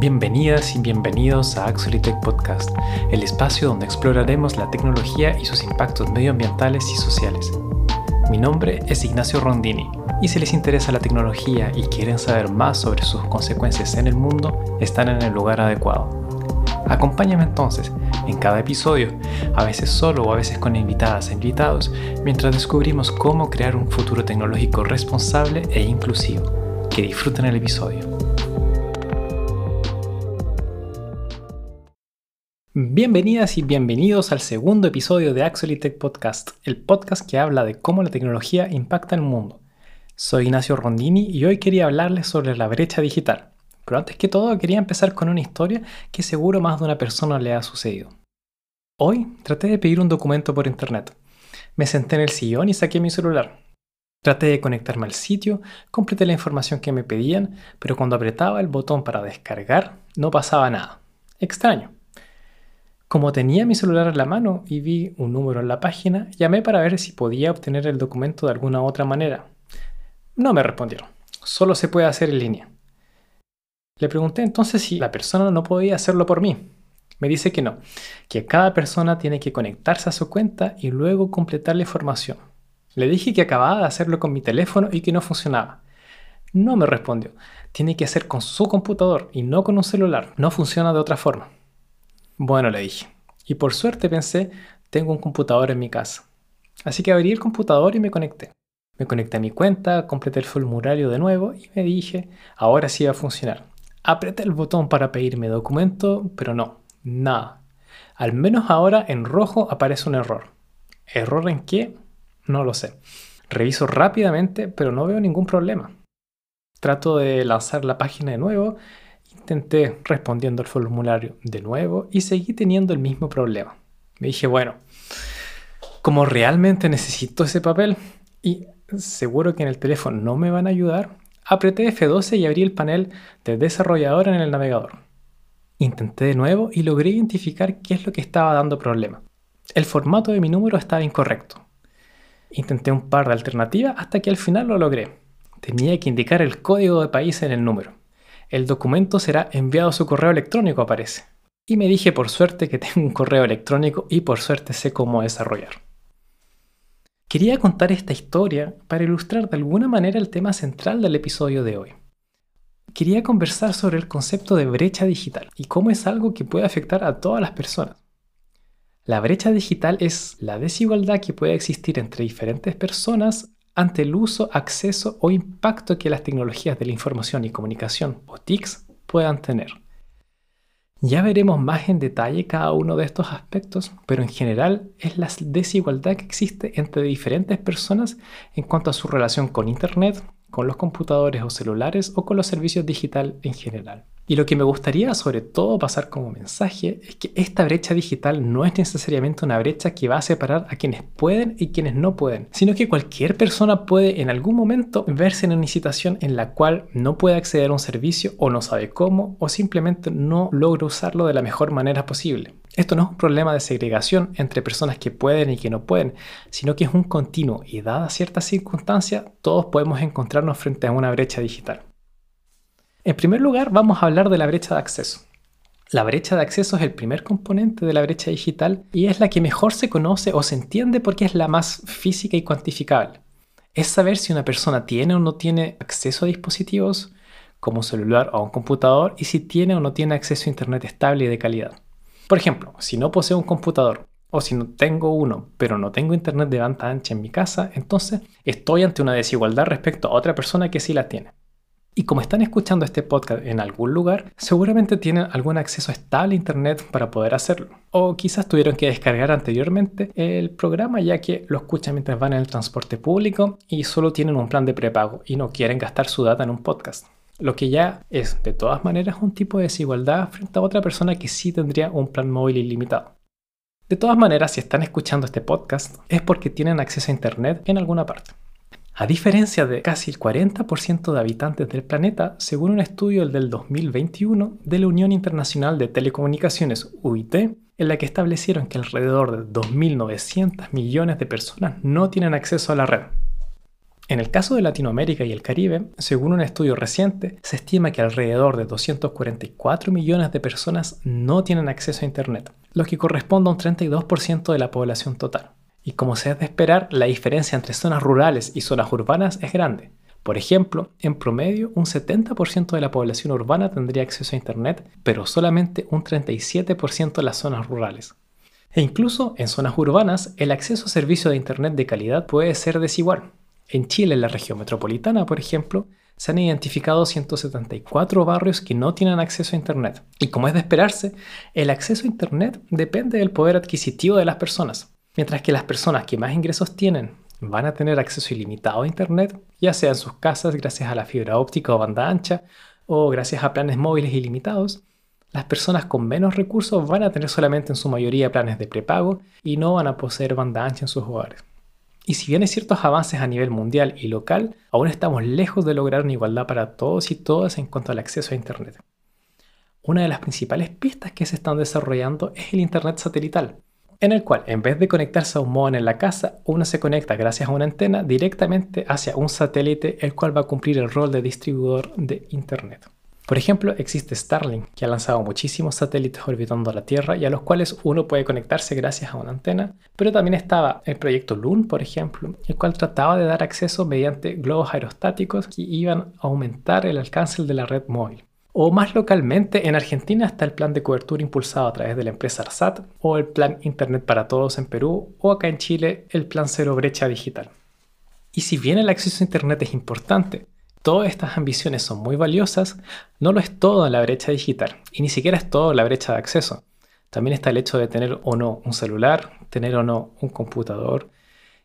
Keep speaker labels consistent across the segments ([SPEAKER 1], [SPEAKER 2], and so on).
[SPEAKER 1] Bienvenidas y bienvenidos a Axolitech Podcast, el espacio donde exploraremos la tecnología y sus impactos medioambientales y sociales. Mi nombre es Ignacio Rondini y si les interesa la tecnología y quieren saber más sobre sus consecuencias en el mundo, están en el lugar adecuado. Acompáñame entonces en cada episodio, a veces solo o a veces con invitadas e invitados, mientras descubrimos cómo crear un futuro tecnológico responsable e inclusivo. Que disfruten el episodio. Bienvenidas y bienvenidos al segundo episodio de Actually Tech Podcast, el podcast que habla de cómo la tecnología impacta el mundo. Soy Ignacio Rondini y hoy quería hablarles sobre la brecha digital. Pero antes que todo quería empezar con una historia que seguro más de una persona le ha sucedido. Hoy traté de pedir un documento por internet. Me senté en el sillón y saqué mi celular. Traté de conectarme al sitio, completé la información que me pedían, pero cuando apretaba el botón para descargar no pasaba nada. Extraño. Como tenía mi celular en la mano y vi un número en la página, llamé para ver si podía obtener el documento de alguna otra manera. No me respondieron. Solo se puede hacer en línea. Le pregunté entonces si la persona no podía hacerlo por mí. Me dice que no, que cada persona tiene que conectarse a su cuenta y luego completar la información. Le dije que acababa de hacerlo con mi teléfono y que no funcionaba. No me respondió. Tiene que hacer con su computador y no con un celular. No funciona de otra forma. Bueno, le dije. Y por suerte pensé, tengo un computador en mi casa. Así que abrí el computador y me conecté. Me conecté a mi cuenta, completé el formulario de nuevo y me dije, ahora sí va a funcionar. Apreté el botón para pedirme documento, pero no, nada. Al menos ahora en rojo aparece un error. ¿Error en qué? No lo sé. Reviso rápidamente, pero no veo ningún problema. Trato de lanzar la página de nuevo Intenté respondiendo al formulario de nuevo y seguí teniendo el mismo problema. Me dije, bueno, como realmente necesito ese papel y seguro que en el teléfono no me van a ayudar, apreté F12 y abrí el panel de desarrollador en el navegador. Intenté de nuevo y logré identificar qué es lo que estaba dando problema. El formato de mi número estaba incorrecto. Intenté un par de alternativas hasta que al final lo logré. Tenía que indicar el código de país en el número el documento será enviado a su correo electrónico, aparece. Y me dije por suerte que tengo un correo electrónico y por suerte sé cómo desarrollar. Quería contar esta historia para ilustrar de alguna manera el tema central del episodio de hoy. Quería conversar sobre el concepto de brecha digital y cómo es algo que puede afectar a todas las personas. La brecha digital es la desigualdad que puede existir entre diferentes personas ante el uso, acceso o impacto que las tecnologías de la información y comunicación o TICs puedan tener. Ya veremos más en detalle cada uno de estos aspectos, pero en general es la desigualdad que existe entre diferentes personas en cuanto a su relación con Internet, con los computadores o celulares o con los servicios digitales en general. Y lo que me gustaría sobre todo pasar como mensaje es que esta brecha digital no es necesariamente una brecha que va a separar a quienes pueden y quienes no pueden, sino que cualquier persona puede en algún momento verse en una situación en la cual no puede acceder a un servicio o no sabe cómo o simplemente no logra usarlo de la mejor manera posible. Esto no es un problema de segregación entre personas que pueden y que no pueden, sino que es un continuo y dada ciertas circunstancias, todos podemos encontrarnos frente a una brecha digital. En primer lugar, vamos a hablar de la brecha de acceso. La brecha de acceso es el primer componente de la brecha digital y es la que mejor se conoce o se entiende porque es la más física y cuantificable. Es saber si una persona tiene o no tiene acceso a dispositivos como un celular o un computador y si tiene o no tiene acceso a Internet estable y de calidad. Por ejemplo, si no poseo un computador o si no tengo uno pero no tengo Internet de banda ancha en mi casa, entonces estoy ante una desigualdad respecto a otra persona que sí la tiene. Y como están escuchando este podcast en algún lugar, seguramente tienen algún acceso estable a Internet para poder hacerlo. O quizás tuvieron que descargar anteriormente el programa ya que lo escuchan mientras van en el transporte público y solo tienen un plan de prepago y no quieren gastar su data en un podcast. Lo que ya es de todas maneras un tipo de desigualdad frente a otra persona que sí tendría un plan móvil ilimitado. De todas maneras, si están escuchando este podcast es porque tienen acceso a Internet en alguna parte. A diferencia de casi el 40% de habitantes del planeta, según un estudio del 2021 de la Unión Internacional de Telecomunicaciones UIT, en la que establecieron que alrededor de 2.900 millones de personas no tienen acceso a la red. En el caso de Latinoamérica y el Caribe, según un estudio reciente, se estima que alrededor de 244 millones de personas no tienen acceso a Internet, lo que corresponde a un 32% de la población total. Y como se es de esperar, la diferencia entre zonas rurales y zonas urbanas es grande. Por ejemplo, en promedio, un 70% de la población urbana tendría acceso a Internet, pero solamente un 37% en las zonas rurales. E incluso en zonas urbanas, el acceso a servicios de Internet de calidad puede ser desigual. En Chile, en la región metropolitana, por ejemplo, se han identificado 174 barrios que no tienen acceso a Internet. Y como es de esperarse, el acceso a Internet depende del poder adquisitivo de las personas. Mientras que las personas que más ingresos tienen van a tener acceso ilimitado a Internet, ya sea en sus casas gracias a la fibra óptica o banda ancha, o gracias a planes móviles ilimitados, las personas con menos recursos van a tener solamente en su mayoría planes de prepago y no van a poseer banda ancha en sus hogares. Y si bien hay ciertos avances a nivel mundial y local, aún estamos lejos de lograr una igualdad para todos y todas en cuanto al acceso a Internet. Una de las principales pistas que se están desarrollando es el Internet satelital, en el cual en vez de conectarse a un modem en la casa, uno se conecta gracias a una antena directamente hacia un satélite el cual va a cumplir el rol de distribuidor de Internet. Por ejemplo, existe Starlink, que ha lanzado muchísimos satélites orbitando la Tierra y a los cuales uno puede conectarse gracias a una antena, pero también estaba el proyecto Loon, por ejemplo, el cual trataba de dar acceso mediante globos aerostáticos que iban a aumentar el alcance de la red móvil. O más localmente, en Argentina está el plan de cobertura impulsado a través de la empresa ARSAT, o el plan Internet para Todos en Perú, o acá en Chile el plan Cero Brecha Digital. Y si bien el acceso a Internet es importante, todas estas ambiciones son muy valiosas, no lo es todo en la brecha digital, y ni siquiera es todo la brecha de acceso. También está el hecho de tener o no un celular, tener o no un computador,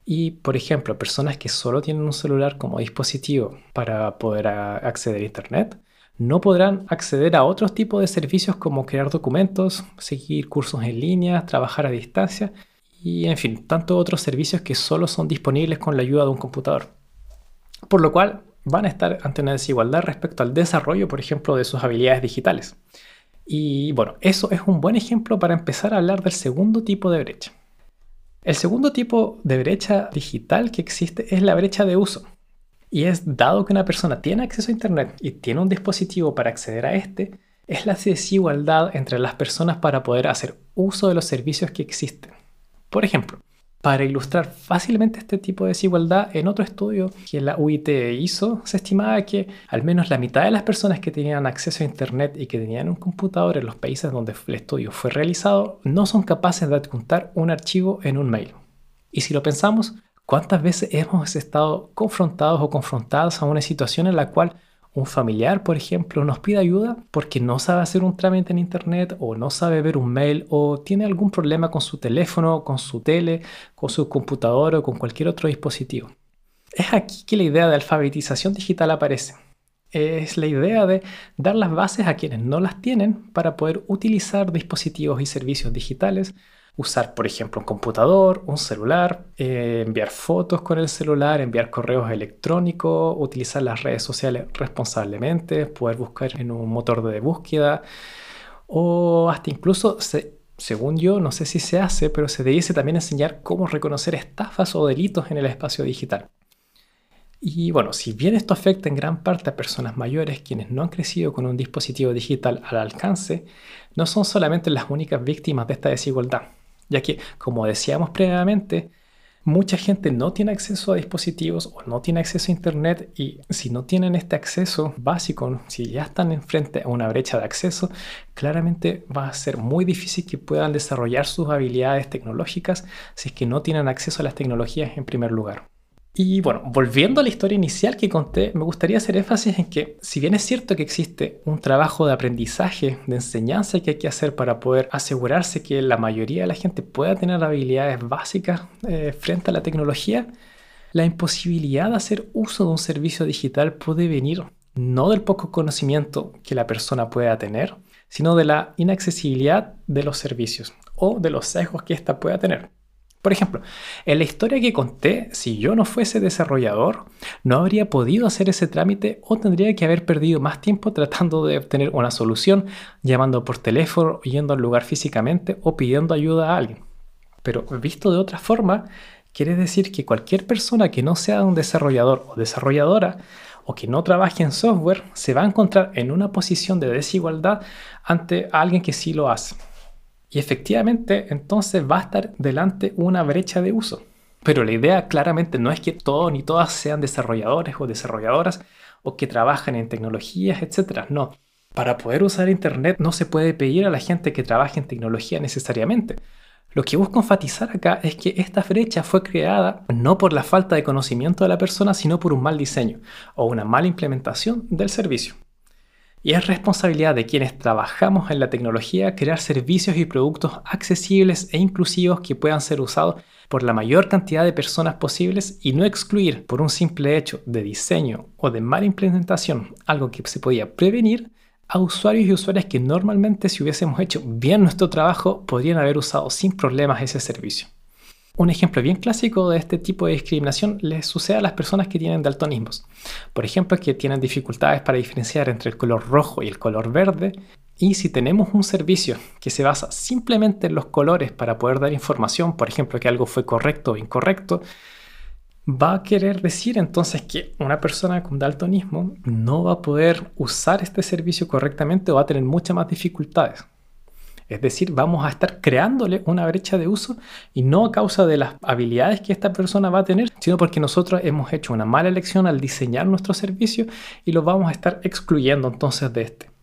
[SPEAKER 1] y, por ejemplo, personas que solo tienen un celular como dispositivo para poder acceder a Internet, no podrán acceder a otros tipos de servicios como crear documentos, seguir cursos en línea, trabajar a distancia y, en fin, tantos otros servicios que solo son disponibles con la ayuda de un computador. Por lo cual, van a estar ante una desigualdad respecto al desarrollo, por ejemplo, de sus habilidades digitales. Y bueno, eso es un buen ejemplo para empezar a hablar del segundo tipo de brecha. El segundo tipo de brecha digital que existe es la brecha de uso. Y es dado que una persona tiene acceso a Internet y tiene un dispositivo para acceder a este, es la desigualdad entre las personas para poder hacer uso de los servicios que existen. Por ejemplo, para ilustrar fácilmente este tipo de desigualdad, en otro estudio que la UIT hizo, se estimaba que al menos la mitad de las personas que tenían acceso a Internet y que tenían un computador en los países donde el estudio fue realizado no son capaces de adjuntar un archivo en un mail. Y si lo pensamos, ¿Cuántas veces hemos estado confrontados o confrontados a una situación en la cual un familiar, por ejemplo, nos pide ayuda porque no sabe hacer un trámite en Internet o no sabe ver un mail o tiene algún problema con su teléfono, con su tele, con su computador o con cualquier otro dispositivo? Es aquí que la idea de alfabetización digital aparece. Es la idea de dar las bases a quienes no las tienen para poder utilizar dispositivos y servicios digitales usar, por ejemplo, un computador, un celular, eh, enviar fotos con el celular, enviar correos electrónicos, utilizar las redes sociales responsablemente, poder buscar en un motor de búsqueda o hasta incluso, según yo, no sé si se hace, pero se debiese también enseñar cómo reconocer estafas o delitos en el espacio digital. Y bueno, si bien esto afecta en gran parte a personas mayores quienes no han crecido con un dispositivo digital al alcance, no son solamente las únicas víctimas de esta desigualdad ya que, como decíamos previamente, mucha gente no tiene acceso a dispositivos o no tiene acceso a Internet y si no tienen este acceso básico, si ya están enfrente a una brecha de acceso, claramente va a ser muy difícil que puedan desarrollar sus habilidades tecnológicas si es que no tienen acceso a las tecnologías en primer lugar. Y bueno, volviendo a la historia inicial que conté, me gustaría hacer énfasis en que si bien es cierto que existe un trabajo de aprendizaje, de enseñanza que hay que hacer para poder asegurarse que la mayoría de la gente pueda tener habilidades básicas eh, frente a la tecnología, la imposibilidad de hacer uso de un servicio digital puede venir no del poco conocimiento que la persona pueda tener, sino de la inaccesibilidad de los servicios o de los sesgos que ésta pueda tener. Por ejemplo, en la historia que conté, si yo no fuese desarrollador, no habría podido hacer ese trámite o tendría que haber perdido más tiempo tratando de obtener una solución, llamando por teléfono, yendo al lugar físicamente o pidiendo ayuda a alguien. Pero visto de otra forma, Quiere decir que cualquier persona que no sea un desarrollador o desarrolladora o que no trabaje en software se va a encontrar en una posición de desigualdad ante alguien que sí lo hace. Y efectivamente, entonces va a estar delante una brecha de uso. Pero la idea claramente no es que todos ni todas sean desarrolladores o desarrolladoras o que trabajen en tecnologías, etc. No. Para poder usar Internet no se puede pedir a la gente que trabaje en tecnología necesariamente. Lo que busco enfatizar acá es que esta brecha fue creada no por la falta de conocimiento de la persona, sino por un mal diseño o una mala implementación del servicio. Y es responsabilidad de quienes trabajamos en la tecnología crear servicios y productos accesibles e inclusivos que puedan ser usados por la mayor cantidad de personas posibles y no excluir por un simple hecho de diseño o de mala implementación algo que se podía prevenir a usuarios y usuarias que normalmente si hubiésemos hecho bien nuestro trabajo podrían haber usado sin problemas ese servicio. Un ejemplo bien clásico de este tipo de discriminación les sucede a las personas que tienen daltonismos. Por ejemplo, que tienen dificultades para diferenciar entre el color rojo y el color verde. Y si tenemos un servicio que se basa simplemente en los colores para poder dar información, por ejemplo, que algo fue correcto o incorrecto, va a querer decir entonces que una persona con daltonismo no va a poder usar este servicio correctamente o va a tener muchas más dificultades. Es decir, vamos a estar creándole una brecha de uso y no a causa de las habilidades que esta persona va a tener, sino porque nosotros hemos hecho una mala elección al diseñar nuestro servicio y lo vamos a estar excluyendo entonces de este.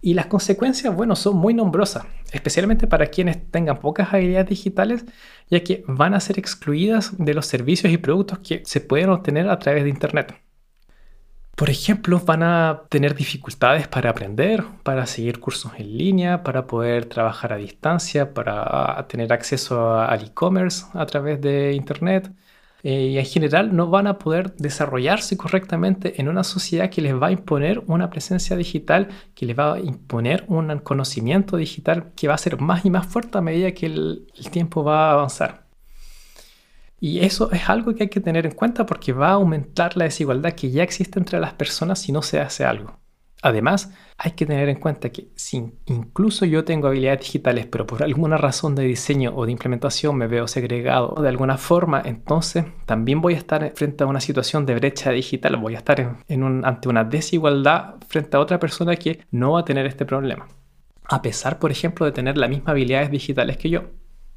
[SPEAKER 1] Y las consecuencias, bueno, son muy nombrosas, especialmente para quienes tengan pocas habilidades digitales, ya que van a ser excluidas de los servicios y productos que se pueden obtener a través de Internet. Por ejemplo, van a tener dificultades para aprender, para seguir cursos en línea, para poder trabajar a distancia, para tener acceso al e-commerce a través de Internet eh, y en general no van a poder desarrollarse correctamente en una sociedad que les va a imponer una presencia digital, que les va a imponer un conocimiento digital que va a ser más y más fuerte a medida que el, el tiempo va a avanzar. Y eso es algo que hay que tener en cuenta porque va a aumentar la desigualdad que ya existe entre las personas si no se hace algo. Además, hay que tener en cuenta que si incluso yo tengo habilidades digitales, pero por alguna razón de diseño o de implementación me veo segregado de alguna forma, entonces también voy a estar frente a una situación de brecha digital, voy a estar ante una desigualdad frente a otra persona que no va a tener este problema. A pesar, por ejemplo, de tener las mismas habilidades digitales que yo.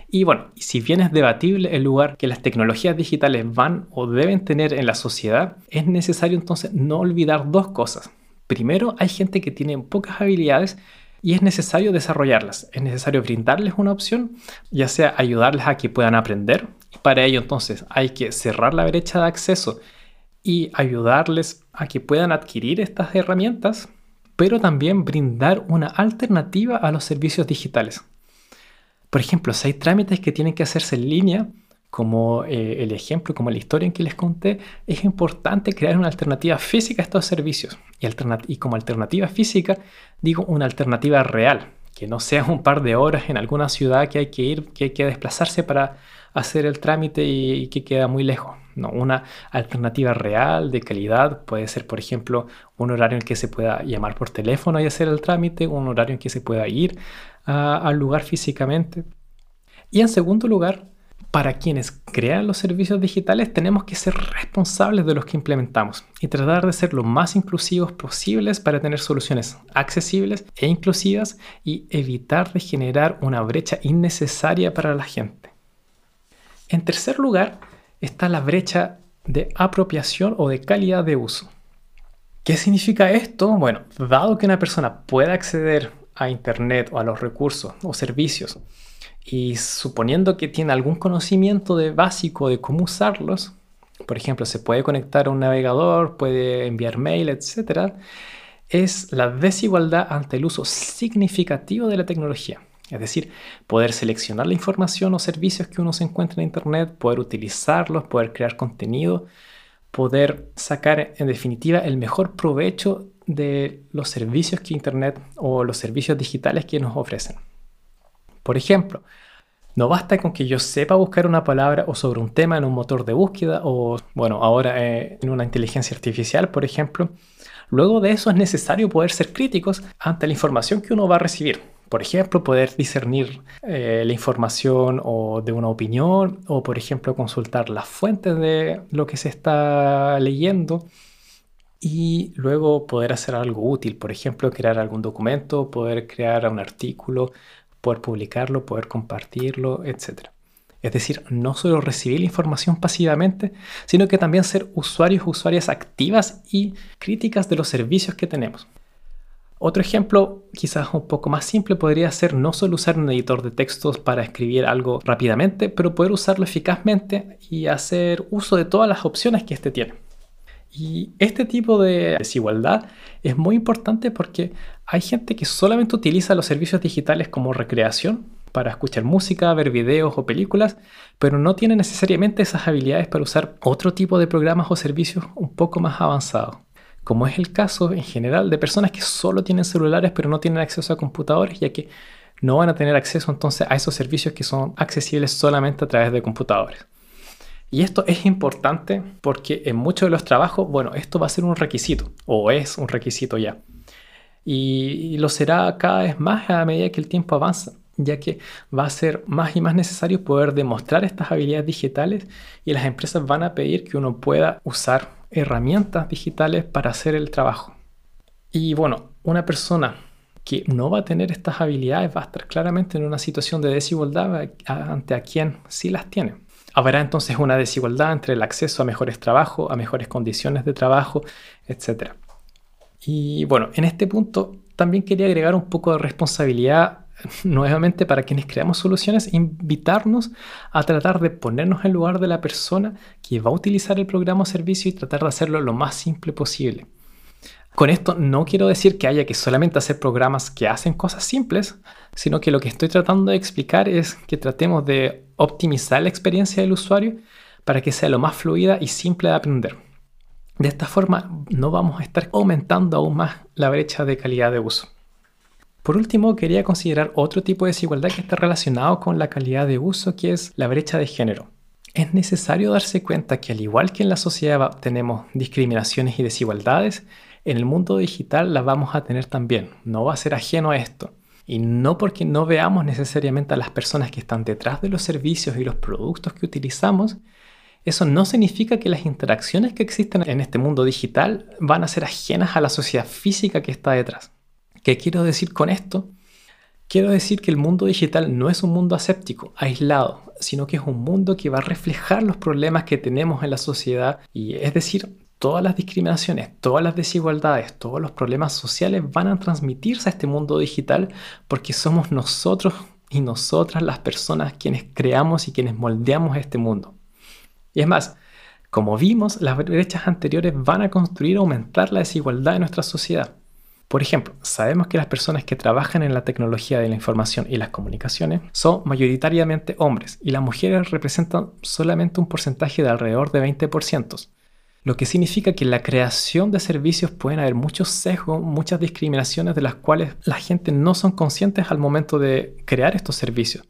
[SPEAKER 1] Y bueno, si bien es debatible el lugar que las tecnologías digitales van o deben tener en la sociedad, es necesario entonces no olvidar dos cosas. Primero, hay gente que tiene pocas habilidades y es necesario desarrollarlas. Es necesario brindarles una opción, ya sea ayudarles a que puedan aprender. Para ello entonces hay que cerrar la brecha de acceso y ayudarles a que puedan adquirir estas herramientas, pero también brindar una alternativa a los servicios digitales. Por ejemplo, si hay trámites que tienen que hacerse en línea, como eh, el ejemplo, como la historia en que les conté, es importante crear una alternativa física a estos servicios. Y, y como alternativa física, digo una alternativa real, que no sea un par de horas en alguna ciudad que hay que ir, que hay que desplazarse para hacer el trámite y, que queda muy lejos. No, una alternativa real, de calidad, puede ser, por ejemplo, un horario en que se pueda llamar por teléfono y hacer el trámite, un horario en que se pueda ir al lugar físicamente. Y en segundo lugar, para quienes crean los servicios digitales tenemos que ser responsables de los que implementamos y tratar de ser lo más inclusivos posibles para tener soluciones accesibles e inclusivas y evitar de generar una brecha innecesaria para la gente. En tercer lugar está la brecha de apropiación o de calidad de uso. ¿Qué significa esto? Bueno, dado que una persona pueda acceder a Internet o a los recursos o servicios y suponiendo que tiene algún conocimiento de básico de cómo usarlos, por ejemplo, se puede conectar a un navegador, puede enviar mail, etc., es la desigualdad ante el uso significativo de la tecnología. Es decir, poder seleccionar la información o servicios que uno se encuentra en Internet, poder utilizarlos, poder crear contenido, poder sacar en definitiva el mejor provecho de los servicios que Internet o los servicios digitales que nos ofrecen. Por ejemplo, no basta con que yo sepa buscar una palabra o sobre un tema en un motor de búsqueda o, bueno, ahora eh, en una inteligencia artificial, por ejemplo. Luego de eso es necesario poder ser críticos ante la información que uno va a recibir. Por ejemplo, poder discernir eh, la información o de una opinión o, por ejemplo, consultar las fuentes de lo que se está leyendo y luego poder hacer algo útil, por ejemplo, crear algún documento, poder crear un artículo, poder publicarlo, poder compartirlo, etc. Es decir, no solo recibir la información pasivamente, sino que también ser usuarios usuarias activas y críticas de los servicios que tenemos. Otro ejemplo, quizás un poco más simple, podría ser no solo usar un editor de textos para escribir algo rápidamente, pero poder usarlo eficazmente y hacer uso de todas las opciones que éste tiene. Y este tipo de desigualdad es muy importante porque hay gente que solamente utiliza los servicios digitales como recreación para escuchar música, ver videos o películas, pero no tiene necesariamente esas habilidades para usar otro tipo de programas o servicios un poco más avanzados como es el caso en general de personas que solo tienen celulares pero no tienen acceso a computadores, ya que no van a tener acceso entonces a esos servicios que son accesibles solamente a través de computadores. Y esto es importante porque en muchos de los trabajos, bueno, esto va a ser un requisito, o es un requisito ya. Y, lo será cada vez más a medida que el tiempo avanza, ya que va a ser más y más necesario poder demostrar estas habilidades digitales y las empresas van a pedir que uno pueda usar herramientas digitales para hacer el trabajo. Y bueno, una persona que no va a tener estas habilidades va a estar claramente en una situación de desigualdad ante a quien sí las tiene. Habrá entonces una desigualdad entre el acceso a mejores trabajos, a mejores condiciones de trabajo, etc. Y bueno, en este punto también quería agregar un poco de responsabilidad nuevamente para quienes creamos soluciones, invitarnos a tratar de ponernos en lugar de la persona que va a utilizar el programa o servicio y tratar de hacerlo lo más simple posible. Con esto no quiero decir que haya que solamente hacer programas que hacen cosas simples, sino que lo que estoy tratando de explicar es que tratemos de optimizar la experiencia del usuario para que sea lo más fluida y simple de aprender. De esta forma no vamos a estar aumentando aún más la brecha de calidad de uso. Por último, quería considerar otro tipo de desigualdad que está relacionado con la calidad de uso, que es la brecha de género. Es necesario darse cuenta que al igual que en la sociedad tenemos discriminaciones y desigualdades, en el mundo digital las vamos a tener también. No va a ser ajeno a esto. Y no porque no veamos necesariamente a las personas que están detrás de los servicios y los productos que utilizamos, eso no significa que las interacciones que existen en este mundo digital van a ser ajenas a la sociedad física que está detrás. ¿Qué quiero decir con esto? Quiero decir que el mundo digital no es un mundo aséptico, aislado, sino que es un mundo que va a reflejar los problemas que tenemos en la sociedad y es decir, todas las discriminaciones, todas las desigualdades, todos los problemas sociales van a transmitirse a este mundo digital porque somos nosotros y nosotras las personas quienes creamos y quienes moldeamos este mundo. Y es más, como vimos, las brechas anteriores van a construir o aumentar la desigualdad de nuestra sociedad. Por ejemplo, sabemos que las personas que trabajan en la tecnología de la información y las comunicaciones son mayoritariamente hombres y las mujeres representan solamente un porcentaje de alrededor de 20%, lo que significa que en la creación de servicios pueden haber muchos sesgos, muchas discriminaciones de las cuales la gente no son conscientes al momento de crear estos servicios.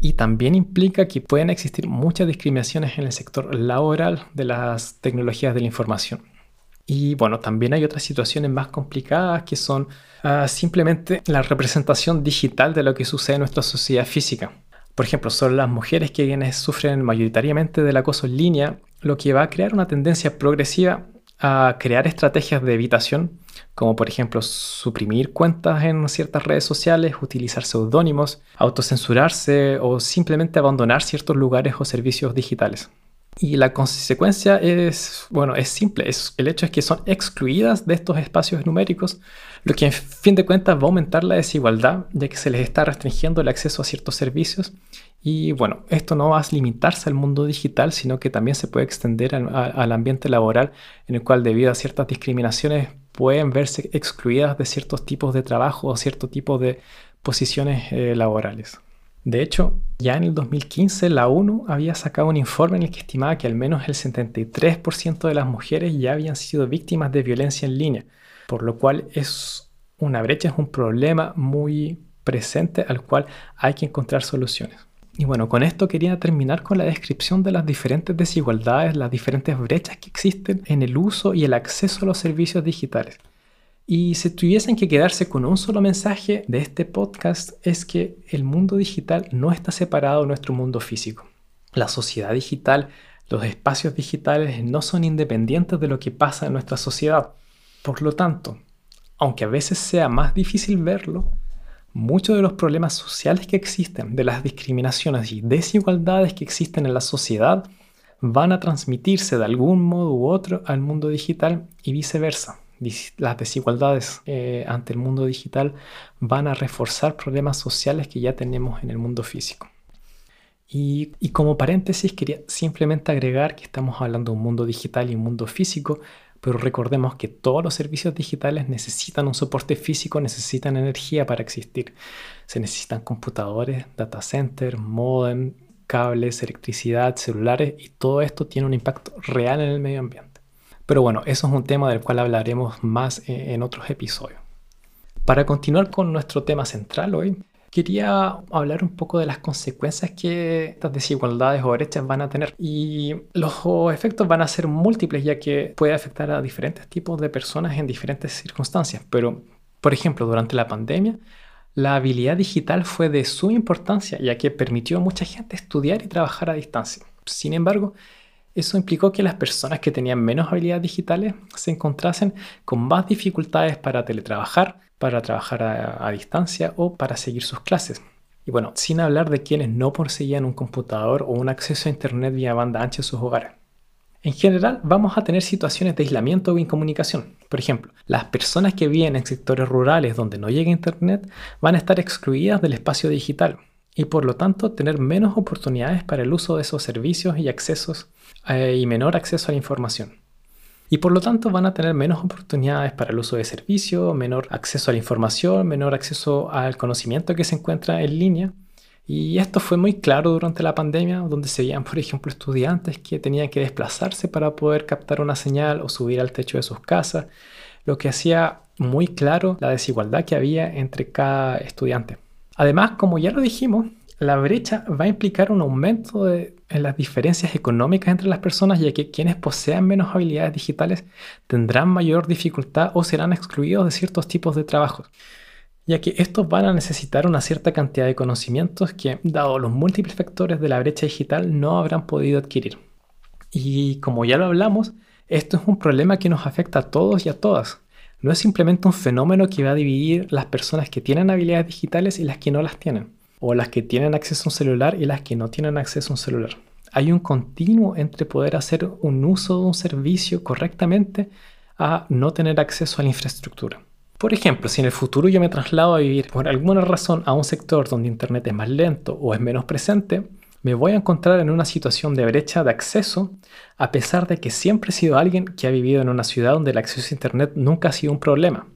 [SPEAKER 1] Y también implica que pueden existir muchas discriminaciones en el sector laboral de las tecnologías de la información. Y bueno, también hay otras situaciones más complicadas que son ah, simplemente la representación digital de lo que sucede en nuestra sociedad física. Por ejemplo, son las mujeres quienes sufren mayoritariamente del acoso en línea, lo que va a crear una tendencia progresiva a crear estrategias de evitación, como por ejemplo suprimir cuentas en ciertas redes sociales, utilizar seudónimos, autocensurarse o simplemente abandonar ciertos lugares o servicios digitales. Y la consecuencia es, bueno, es simple. Es, el hecho es que son excluidas de estos espacios numéricos, lo que en fin de cuentas va a aumentar la desigualdad, ya que se les está restringiendo el acceso a ciertos servicios. Y bueno, esto no va a limitarse al mundo digital, sino que también se puede extender al, ambiente laboral, en el cual debido a ciertas discriminaciones pueden verse excluidas de ciertos tipos de trabajo o cierto tipo de posiciones eh, laborales. De hecho, ya en el 2015 la ONU había sacado un informe en el que estimaba que al menos el 73% de las mujeres ya habían sido víctimas de violencia en línea, por lo cual es una brecha, es un problema muy presente al cual hay que encontrar soluciones. Y bueno, con esto quería terminar con la descripción de las diferentes desigualdades, las diferentes brechas que existen en el uso y el acceso a los servicios digitales. Y si tuviesen que quedarse con un solo mensaje de este podcast es que el mundo digital no está separado de nuestro mundo físico. La sociedad digital, los espacios digitales no son independientes de lo que pasa en nuestra sociedad. Por lo tanto, aunque a veces sea más difícil verlo, muchos de los problemas sociales que existen, de las discriminaciones y desigualdades que existen en la sociedad, van a transmitirse de algún modo u otro al mundo digital y viceversa las desigualdades eh, ante el mundo digital van a reforzar problemas sociales que ya tenemos en el mundo físico. Y, y, como paréntesis quería simplemente agregar que estamos hablando de un mundo digital y un mundo físico, pero recordemos que todos los servicios digitales necesitan un soporte físico, necesitan energía para existir. Se necesitan computadores, data center, modem, cables, electricidad, celulares y todo esto tiene un impacto real en el medio ambiente. Pero bueno, eso es un tema del cual hablaremos más eh, en otros episodios. Para continuar con nuestro tema central hoy, quería hablar un poco de las consecuencias que estas desigualdades o brechas van a tener. Y los efectos van a ser múltiples ya que puede afectar a diferentes tipos de personas en diferentes circunstancias. Pero, por ejemplo, durante la pandemia, la habilidad digital fue de suma importancia ya que permitió a mucha gente estudiar y trabajar a distancia. Sin embargo, eso implicó que las personas que tenían menos habilidades digitales se encontrasen con más dificultades para teletrabajar, para trabajar a, distancia o para seguir sus clases. Y bueno, sin hablar de quienes no poseían un computador o un acceso a Internet vía banda ancha en sus hogares. En general, vamos a tener situaciones de aislamiento o incomunicación. Por ejemplo, las personas que viven en sectores rurales donde no llega Internet van a estar excluidas del espacio digital y por lo tanto tener menos oportunidades para el uso de esos servicios y accesos eh, y menor acceso a la información. Y por lo tanto van a tener menos oportunidades para el uso de servicios, menor acceso a la información, menor acceso al conocimiento que se encuentra en línea. Y esto fue muy claro durante la pandemia, donde se veían, por ejemplo, estudiantes que tenían que desplazarse para poder captar una señal o subir al techo de sus casas, lo que hacía muy claro la desigualdad que había entre cada estudiante. Además, como ya lo dijimos, la brecha va a implicar un aumento en las diferencias económicas entre las personas, ya que quienes posean menos habilidades digitales tendrán mayor dificultad o serán excluidos de ciertos tipos de trabajos, ya que estos van a necesitar una cierta cantidad de conocimientos que, dado los múltiples factores de la brecha digital, no habrán podido adquirir. Y como ya lo hablamos, esto es un problema que nos afecta a todos y a todas. No es simplemente un fenómeno que va a dividir las personas que tienen habilidades digitales y las que no las tienen o las que tienen acceso a un celular y las que no tienen acceso a un celular. Hay un continuo entre poder hacer un uso de un servicio correctamente a no tener acceso a la infraestructura. Por ejemplo, si en el futuro yo me traslado a vivir por alguna razón a un sector donde Internet es más lento o es menos presente, me voy a encontrar en una situación de brecha de acceso, a pesar de que siempre he sido alguien que ha vivido en una ciudad donde el acceso a Internet nunca ha sido un problema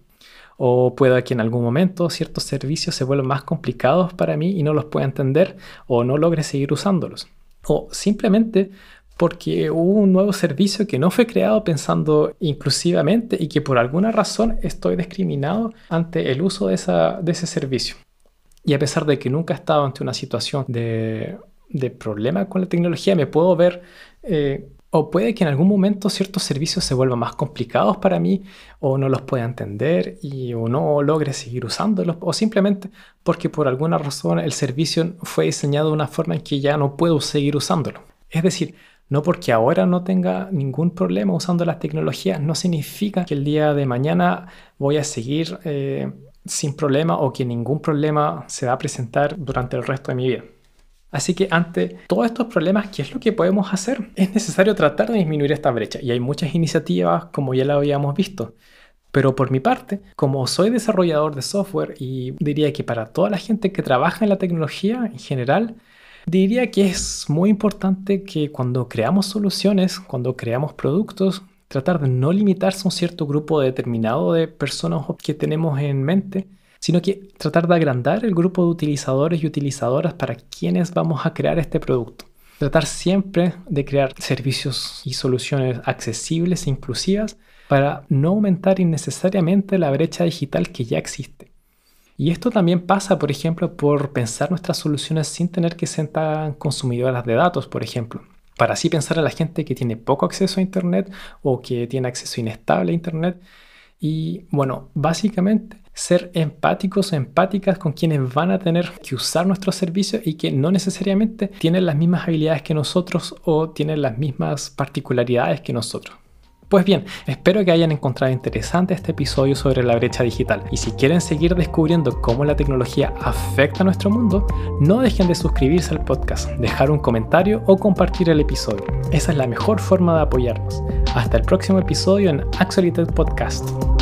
[SPEAKER 1] o pueda que en algún momento ciertos servicios se vuelvan más complicados para mí y no los pueda entender o no logre seguir usándolos. O simplemente porque hubo un nuevo servicio que no fue creado pensando inclusivamente y que por alguna razón estoy discriminado ante el uso de, ese servicio. Y a pesar de que nunca he estado ante una situación de, problema con la tecnología, me puedo ver eh, o puede que en algún momento ciertos servicios se vuelvan más complicados para mí o no los pueda entender y o no logre seguir usándolos o simplemente porque por alguna razón el servicio fue diseñado de una forma en que ya no puedo seguir usándolo. Es decir, no porque ahora no tenga ningún problema usando las tecnologías, no significa que el día de mañana voy a seguir eh, sin problema o que ningún problema se va a presentar durante el resto de mi vida. Así que ante todos estos problemas, ¿qué es lo que podemos hacer? Es necesario tratar de disminuir esta brecha y hay muchas iniciativas como ya lo habíamos visto. Pero por mi parte, como soy desarrollador de software y diría que para toda la gente que trabaja en la tecnología en general, diría que es muy importante que cuando creamos soluciones, cuando creamos productos, tratar de no limitarse a un cierto grupo determinado de personas que tenemos en mente, sino que tratar de agrandar el grupo de utilizadores y utilizadoras para quienes vamos a crear este producto. Tratar siempre de crear servicios y soluciones accesibles e inclusivas para no aumentar innecesariamente la brecha digital que ya existe. Y esto también pasa, por ejemplo, por pensar nuestras soluciones sin tener que ser tan consumidoras de datos, por ejemplo. Para así pensar a la gente que tiene poco acceso a Internet o que tiene acceso inestable a Internet Y bueno, básicamente ser empáticos o empáticas con quienes van a tener que usar nuestros servicios y que no necesariamente tienen las mismas habilidades que nosotros o tienen las mismas particularidades que nosotros. Pues bien, espero que hayan encontrado interesante este episodio sobre la brecha digital y si quieren seguir descubriendo cómo la tecnología afecta a nuestro mundo, no dejen de suscribirse al podcast, dejar un comentario o compartir el episodio. Esa es la mejor forma de apoyarnos. Hasta el próximo episodio en Actuality Podcast.